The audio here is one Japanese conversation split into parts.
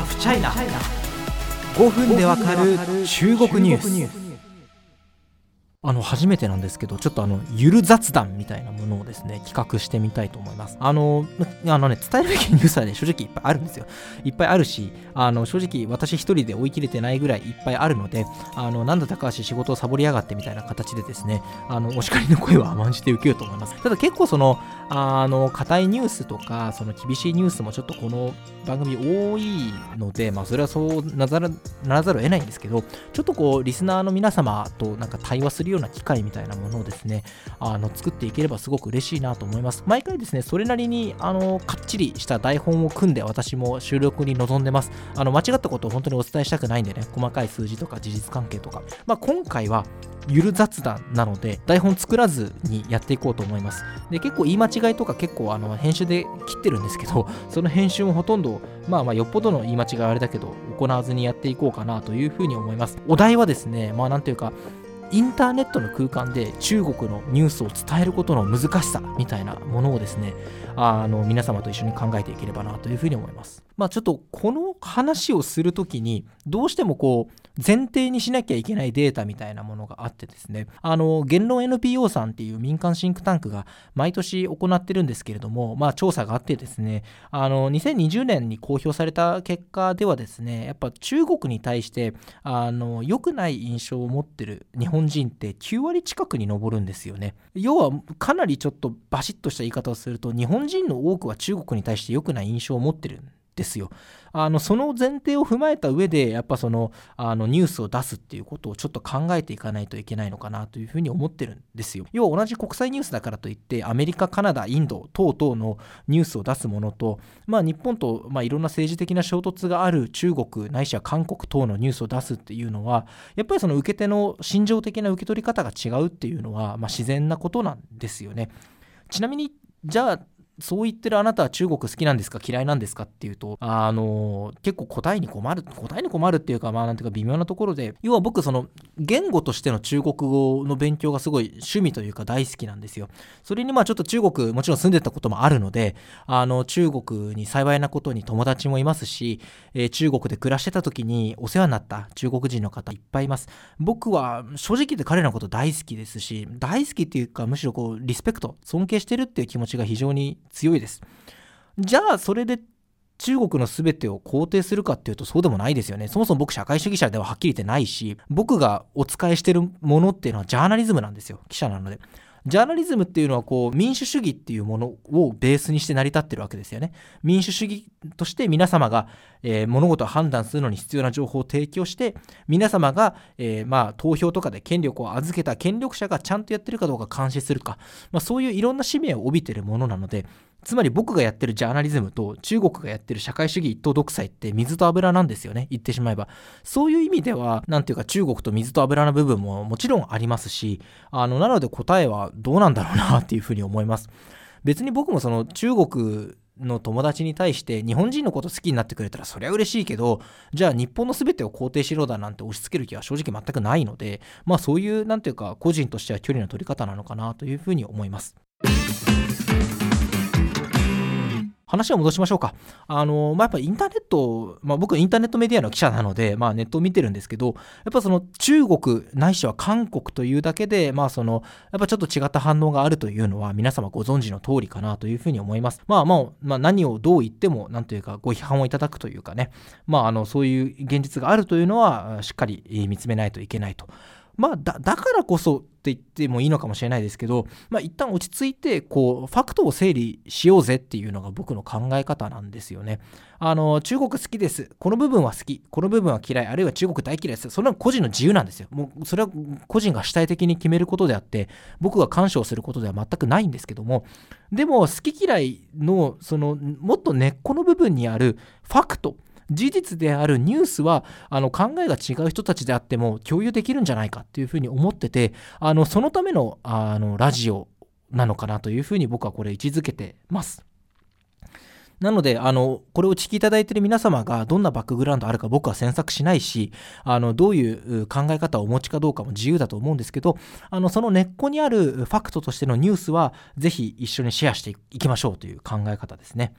ハフチャイナ5分でわかる中国ニュース。あの初めてなんですけどちょっとあのゆる雑談みたいなものをですね企画してみたいと思います。あのあのね伝えるべきニュースはね正直いっぱいあるんですよ。いっぱいあるしあの正直私一人で追い切れてないぐらいいっぱいあるのであのなんだ高橋仕事をサボりやがってみたいな形でですねあのお叱りの声は甘んじて受けようと思います。ただ結構そのあの硬いニュースとかその厳しいニュースもちょっとこの番組多いのでまあそれはそうならざるを得ないんですけどちょっとこうリスナーの皆様となんか対話するるような機会みたいなものをですね、あの作っていければすごく嬉しいなと思います。毎回ですね、それなりにあのかっちりした台本を組んで私も収録に臨んでます。あの間違ったことを本当にお伝えしたくないんでね、細かい数字とか事実関係とか。まあ、今回はゆる雑談なので台本作らずにやっていこうと思いますで結構言い間違いとか結構あの編集で切ってるんですけど その編集もほとんどまあまあよっぽどの言い間違いあれだけど行わずにやっていこうかなというふうに思いますお題はですねまあなんていうかインターネットの空間で中国のニュースを伝えることの難しさみたいなものをですねあの皆様と一緒に考えていければなというふうに思います。まあちょっとこの話をするときにどうしてもこう前提にしなきゃいけないデータみたいなものがあってですね。あの言論 NPO さんっていう民間シンクタンクが毎年行ってるんですけれどもまあ調査があってですね。あの2020年に公表された結果ではですねやっぱ中国に対してあの良くない印象を持ってる日本人って9割近くに上るんですよね。要はかなりちょっとバシッとした言い方をすると日本人の多くは中国に対して良くない印象を持ってるんですよ。あのその前提を踏まえた上でやっぱそのあのニュースを出すっていうことをちょっと考えていかないといけないのかなというふうに思ってるんですよ。要は同じ国際ニュースだからといってアメリカカナダインド等々のニュースを出すものと、まあ、日本と、まあ、いろんな政治的な衝突がある中国ないしは韓国等のニュースを出すっていうのはやっぱりその受け手の心情的な受け取り方が違うっていうのは、まあ、自然なことなんですよね。ちなみにじゃあそう言ってるあなたは中国好きなんですか？嫌いなんですか？っていうと、あの、結構答えに困る、答えに困るっていうか、まあなんていうか微妙なところで、要は僕その言語としての中国語の勉強がすごい趣味というか大好きなんですよ。それにまあちょっと中国もちろん住んでたこともあるので、あの中国に幸いなことに友達もいますし、えー、中国で暮らしてた時にお世話になった中国人の方いっぱいいます。僕は正直言って彼のこと大好きですし、大好きっていうかむしろこうリスペクト、尊敬してるっていう気持ちが非常に強いです。じゃあそれで中国の全てを肯定するかっていうとそうでもないですよね。そもそも僕社会主義者でははっきり言ってないし、僕がお仕えしてるものっていうのはジャーナリズムなんですよ。記者なので。ジャーナリズムっていうのはこう民主主義っていうものをベースにして成り立ってるわけですよね。民主主義として皆様が、えー、物事を判断するのに必要な情報を提供して皆様が、えー、まあ投票とかで権力を預けた権力者がちゃんとやってるかどうか監視するか、まあ、そういういろんな使命を帯びてるものなのでつまり僕がやってるジャーナリズムと中国がやってる社会主義一党独裁って水と油なんですよね。言ってしまえば。そういう意味では何ていうか中国と水と油の部分ももちろんありますしあのなので答えはどうなんだろうなっていうふうに思います。別に僕もその中国の友達に対して日本人のこと好きになってくれたらそりゃ嬉しいけどじゃあ日本の全てを肯定しろだなんて押し付ける気は正直全くないのでまあそういう何ていうか個人としては距離の取り方なのかなというふうに思います。話を戻しましょうか。あの、まあ、やっぱインターネット、まあ、僕インターネットメディアの記者なので、まあ、ネットを見てるんですけど、やっぱその中国ないしは韓国というだけで、まあ、その、やっぱちょっと違った反応があるというのは皆様ご存知の通りかなというふうに思います。まあ、まあ、まあ、何をどう言っても、なんというか、ご批判をいただくというかね、まあ、あの、そういう現実があるというのは、しっかり見つめないといけないと。まあだ、からこそって言ってもいいのかもしれないですけど、まあ、一旦落ち着いてこうファクトを整理しようぜっていうのが僕の考え方なんですよね。あの中国好きです。この部分は好き。この部分は嫌い。あるいは中国大嫌いです。それは個人の自由なんですよ。もうそれは個人が主体的に決めることであって僕が干渉することでは全くないんですけども。でも好き嫌いのそのもっと根っこの部分にあるファクト事実であるニュースはあの考えが違う人たちであっても共有できるんじゃないかっていうふうに思っててあのそのためのあのラジオなのかなというふうに僕はこれ位置づけてます。なので、あの、これをお聞きいただいている皆様がどんなバックグラウンドあるか僕は詮索しないし、あの、どういう考え方をお持ちかどうかも自由だと思うんですけど、あの、その根っこにあるファクトとしてのニュースは、ぜひ一緒にシェアしていきましょうという考え方ですね。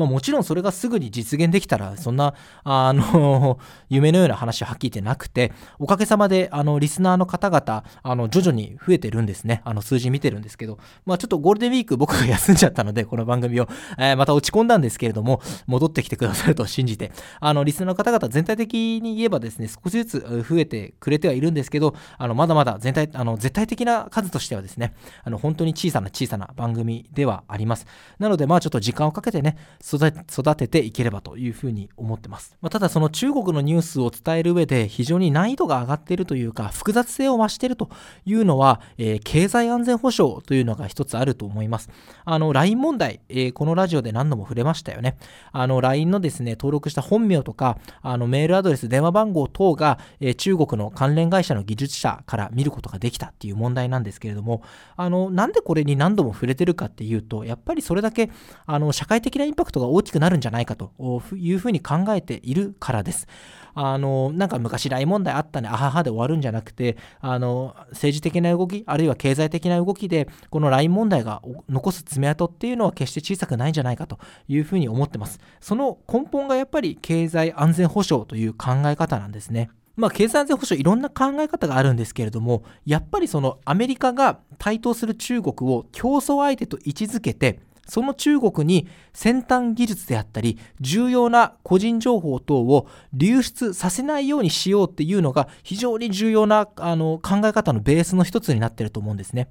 まあ、もちろんそれがすぐに実現できたら、そんな、あの、夢のような話ははっきり言ってなくて、おかげさまで、あの、リスナーの方々、あの、徐々に増えてるんですね。あの、数字見てるんですけど、まあ、ちょっとゴールデンウィーク僕が休んじゃったので、この番組を、えー、また落ち込んだんですけれども、戻ってきてくださると信じて、あの、リスナーの方々全体的に言えばですね、少しずつ増えてくれてはいるんですけど、あの、まだまだ全体、あの、絶対的な数としてはですね、あの、本当に小さな小さな番組ではあります。なので、まあ、ちょっと時間をかけてね、育てていければというふうに思ってます。まあ、ただ、その中国のニュースを伝える上で非常に難易度が上がっているというか、複雑性を増しているというのは、えー、経済安全保障というのが一つあると思います。あの、LINE 問題、えー、このラジオで何度も触れましたよね。あの、LINE のですね、登録した本名とか、あの、メールアドレス、電話番号等が、えー、中国の関連会社の技術者から見ることができたっていう問題なんですけれども、あの、なんでこれに何度も触れてるかっていうと、やっぱりそれだけ、あの、社会的なインパクトが大きくなるんじゃないかというふうに考えているからです。あの、なんか昔大問題あったね、あははで終わるんじゃなくて、あの、政治的な動き、あるいは経済的な動きで、この LINE 問題が残す爪痕っていうのは決して小さくないんじゃないかというふうに思ってます。その根本がやっぱり経済安全保障という考え方なんですね。まあ、経済安全保障いろんな考え方があるんですけれども、やっぱりそのアメリカが台頭する中国を競争相手と位置づけて、その中国に先端技術であったり、重要な個人情報等を流出させないようにしようっていうのが非常に重要なあの考え方のベースの一つになってると思うんですね。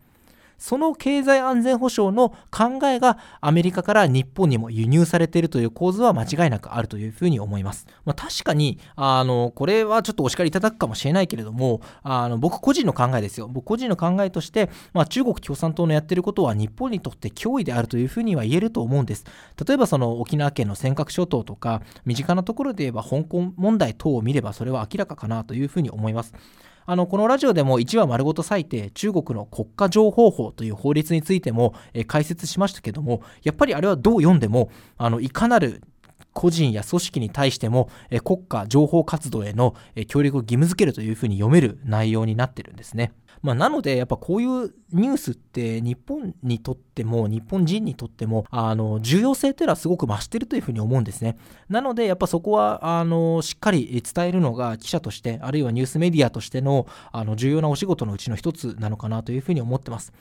その経済安全保障の考えがアメリカから日本にも輸入されているという構図は間違いなくあるというふうに思います。まあ、確かに、あの、これはちょっとお叱りいただくかもしれないけれども、あの、僕個人の考えですよ。僕個人の考えとして、まあ、中国共産党のやってることは日本にとって脅威であるというふうには言えると思うんです。例えばその沖縄県の尖閣諸島とか、身近なところで言えば香港問題等を見ればそれは明らかかなというふうに思います。あの、このラジオでも1話丸ごと割いて中国の国家情報法という法律についても、え解説しましたけども、やっぱりあれはどう読んでも、あの、いかなる個人や組織に対しても、え国家情報活動への、え協力を義務付けるというふうに読める内容になってるんですね。まあ、なので、やっぱこういうニュースって日本にとっても、日本人にとっても、あの、重要性っていうのはすごく増してるというふうに思うんですね。なので、やっぱそこは、あの、しっかり伝えるのが記者として、あるいはニュースメディアとしての、あの、重要なお仕事のうちの一つなのかなというふうに思ってます。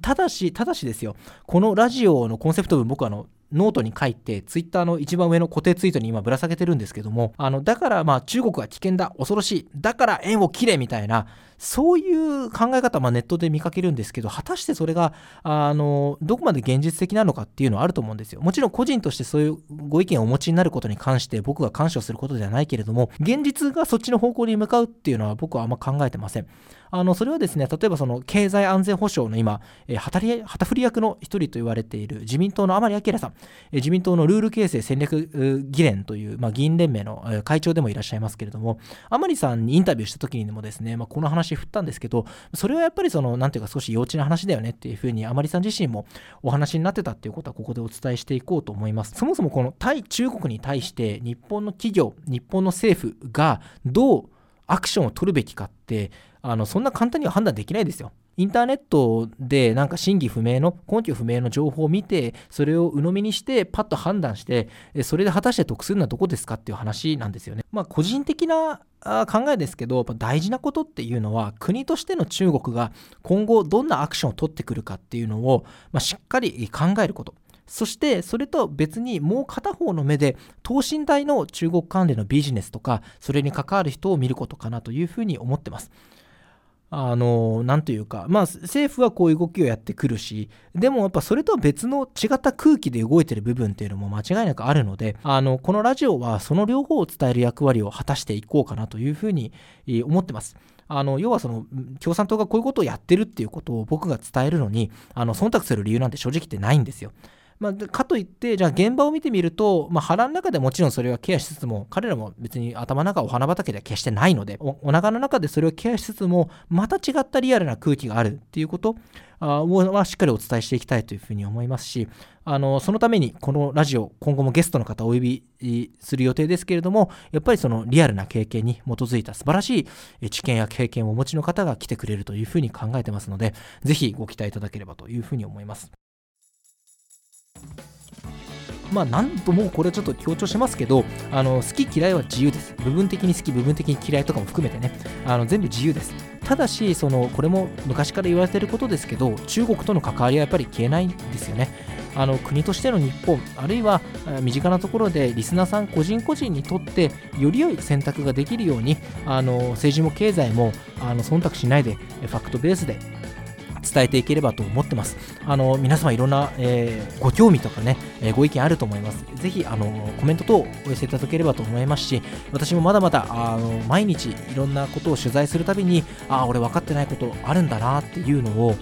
ただし、ただしですよ、このラジオのコンセプト文、僕はあの、ノートに書いて、ツイッターの一番上の固定ツイートに今ぶら下げてるんですけども、あの、だからまあ中国は危険だ、恐ろしい、だから縁を切れみたいな、そういう考え方、まあ、ネットで見かけるんですけど、果たしてそれが、あの、どこまで現実的なのかっていうのはあると思うんですよ。もちろん個人としてそういうご意見をお持ちになることに関して僕が干渉することではないけれども、現実がそっちの方向に向かうっていうのは僕はあんま考えてません。あの、それはですね、例えばその経済安全保障の今、え、旗振り役の一人と言われている自民党の甘利明さん、え、自民党のルール形成戦略議連という、まあ、議員連盟の会長でもいらっしゃいますけれども、甘利さんにインタビューした時にもですね、まあ、この話振ったんですけど、それはやっぱりその、なんていうか少し幼稚な話だよねっていうふうに甘利さん自身もお話になってたっていうことはここでお伝えしていこうと思います。そもそもこの対中国に対して日本の企業、日本の政府がどうアクションを取るべきかってあのそんな簡単には判断できないですよ。インターネットでなんか真偽不明の根拠不明の情報を見てそれを鵜呑みにしてパッと判断してそれで果たして得するのはどこですかっていう話なんですよね。まあ個人的な考えですけど大事なことっていうのは国としての中国が今後どんなアクションを取ってくるかっていうのを、まあ、しっかり考えること。そしてそれと別にもう片方の目で等身大の中国関連のビジネスとかそれに関わる人を見ることかなというふうに思ってます。あの、なんというか、まあ政府はこういう動きをやってくるし、でもやっぱそれとは別の違った空気で動いてる部分っていうのも間違いなくあるので、あの、このラジオはその両方を伝える役割を果たしていこうかなというふうに思ってます。あの要はその共産党がこういうことをやってるっていうことを僕が伝えるのにあの忖度する理由なんて正直言ってないんですよ。まあ、かといって、じゃあ現場を見てみると、まあ、腹の中でもちろんそれはケアしつつも、彼らも別に頭の中お花畑では決してないのでお、お腹の中でそれをケアしつつも、また違ったリアルな空気があるっていうことはしっかりお伝えしていきたいというふうに思いますし、あのそのためにこのラジオ、今後もゲストの方をお呼びする予定ですけれども、やっぱりそのリアルな経験に基づいた素晴らしい知見や経験をお持ちの方が来てくれるというふうに考えてますので、ぜひご期待いただければというふうに思います。まあ何度もこれちょっと強調しますけどあの好き嫌いは自由です。部分的に好き部分的に嫌いとかも含めてね。あの全部自由です。ただしそのこれも昔から言われてることですけど中国との関わりはやっぱり消えないんですよね。あの国としての日本あるいは身近なところでリスナーさん個人個人にとってより良い選択ができるようにあの政治も経済もあの忖度しないでファクトベースで伝えていければと思ってます。あの皆様いろんな、えー、ご興味とかね、えー、ご意見あると思います。ぜひあのコメント等お寄せいただければと思いますし、私もまだまだあの毎日いろんなことを取材するたびに、ああ俺分かってないことあるんだなっていうのを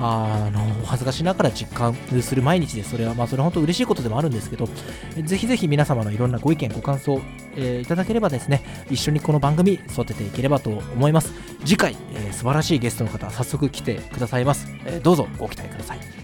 あのお恥ずかしながら実感する毎日です。それは、まあ、それは本当嬉しいことでもあるんですけど、ぜひぜひ皆様のいろんなご意見、ご感想、えー、いただければですね、一緒にこの番組育てていければと思います。次回、えー、素晴らしいゲストの方、早速来てくださいます。えー、どうぞご期待ください。